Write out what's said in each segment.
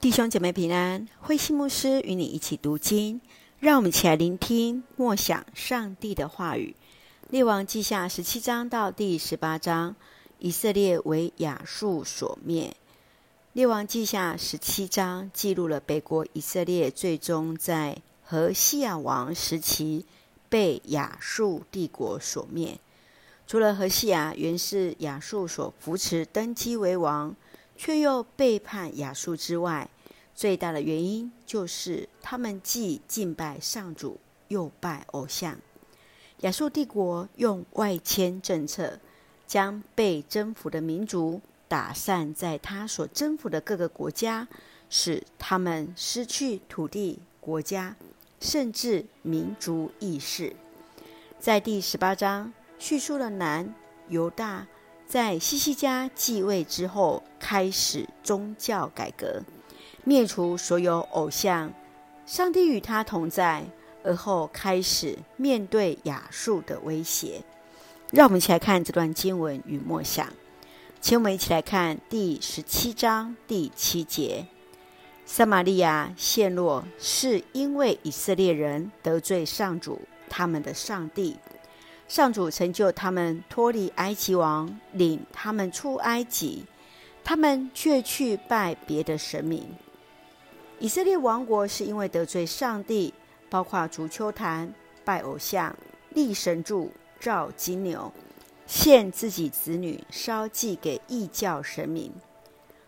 弟兄姐妹平安，慧馨牧师与你一起读经，让我们一起来聆听默想上帝的话语。列王记下十七章到第十八章，以色列为亚述所灭。列王记下十七章记录了北国以色列最终在何西亚王时期被亚述帝国所灭。除了何西亚原是亚述所扶持登基为王，却又背叛亚述之外，最大的原因就是他们既敬拜上主，又拜偶像。亚述帝国用外迁政策，将被征服的民族打散在他所征服的各个国家，使他们失去土地、国家，甚至民族意识。在第十八章叙述了南犹大。在西西家继位之后，开始宗教改革，灭除所有偶像。上帝与他同在，而后开始面对亚述的威胁。让我们一起来看这段经文与默想。请我们一起来看第十七章第七节：撒玛利亚陷落，是因为以色列人得罪上主，他们的上帝。上主成就他们脱离埃及王，领他们出埃及，他们却去拜别的神明。以色列王国是因为得罪上帝，包括足球坛、拜偶像、立神柱、造金牛、献自己子女烧祭给异教神明。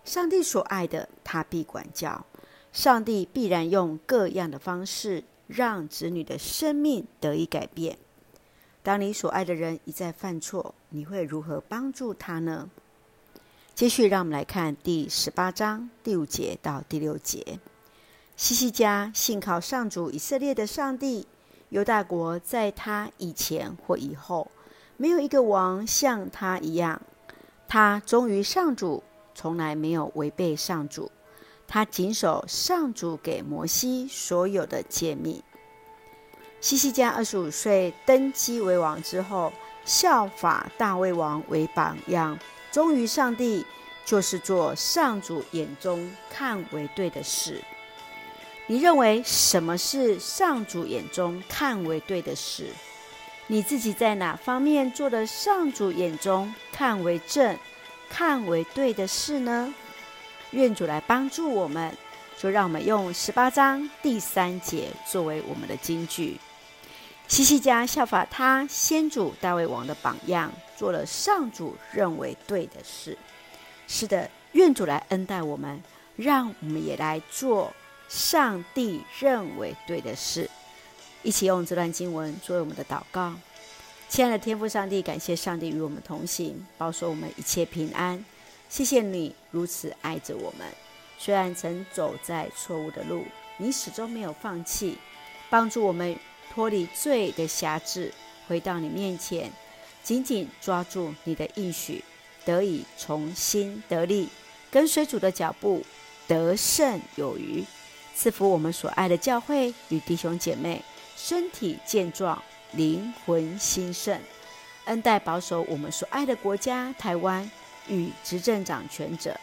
上帝所爱的，他必管教；上帝必然用各样的方式，让子女的生命得以改变。当你所爱的人一再犯错，你会如何帮助他呢？继续，让我们来看第十八章第五节到第六节。西西家信靠上主以色列的上帝，犹大国在他以前或以后，没有一个王像他一样。他忠于上主，从来没有违背上主。他谨守上主给摩西所有的诫命。西西家二十五岁登基为王之后，效法大卫王为榜样，忠于上帝，就是做上主眼中看为对的事。你认为什么是上主眼中看为对的事？你自己在哪方面做的上主眼中看为正、看为对的事呢？愿主来帮助我们，就让我们用十八章第三节作为我们的金句。西西家效法他先祖大卫王的榜样，做了上主认为对的事。是的，愿主来恩待我们，让我们也来做上帝认为对的事。一起用这段经文作为我们的祷告。亲爱的天父上帝，感谢上帝与我们同行，保守我们一切平安。谢谢你如此爱着我们，虽然曾走在错误的路，你始终没有放弃，帮助我们。脱离罪的辖制，回到你面前，紧紧抓住你的应许，得以重新得力，跟随主的脚步，得胜有余。赐福我们所爱的教会与弟兄姐妹，身体健壮，灵魂兴盛，恩待保守我们所爱的国家台湾与执政掌权者，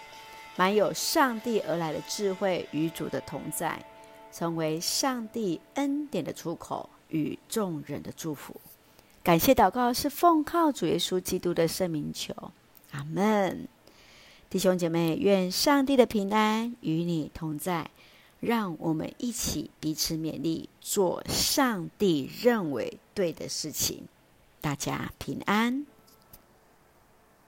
满有上帝而来的智慧与主的同在，成为上帝恩典的出口。与众人的祝福，感谢祷告是奉靠主耶稣基督的圣名求，阿门。弟兄姐妹，愿上帝的平安与你同在，让我们一起彼此勉励，做上帝认为对的事情。大家平安。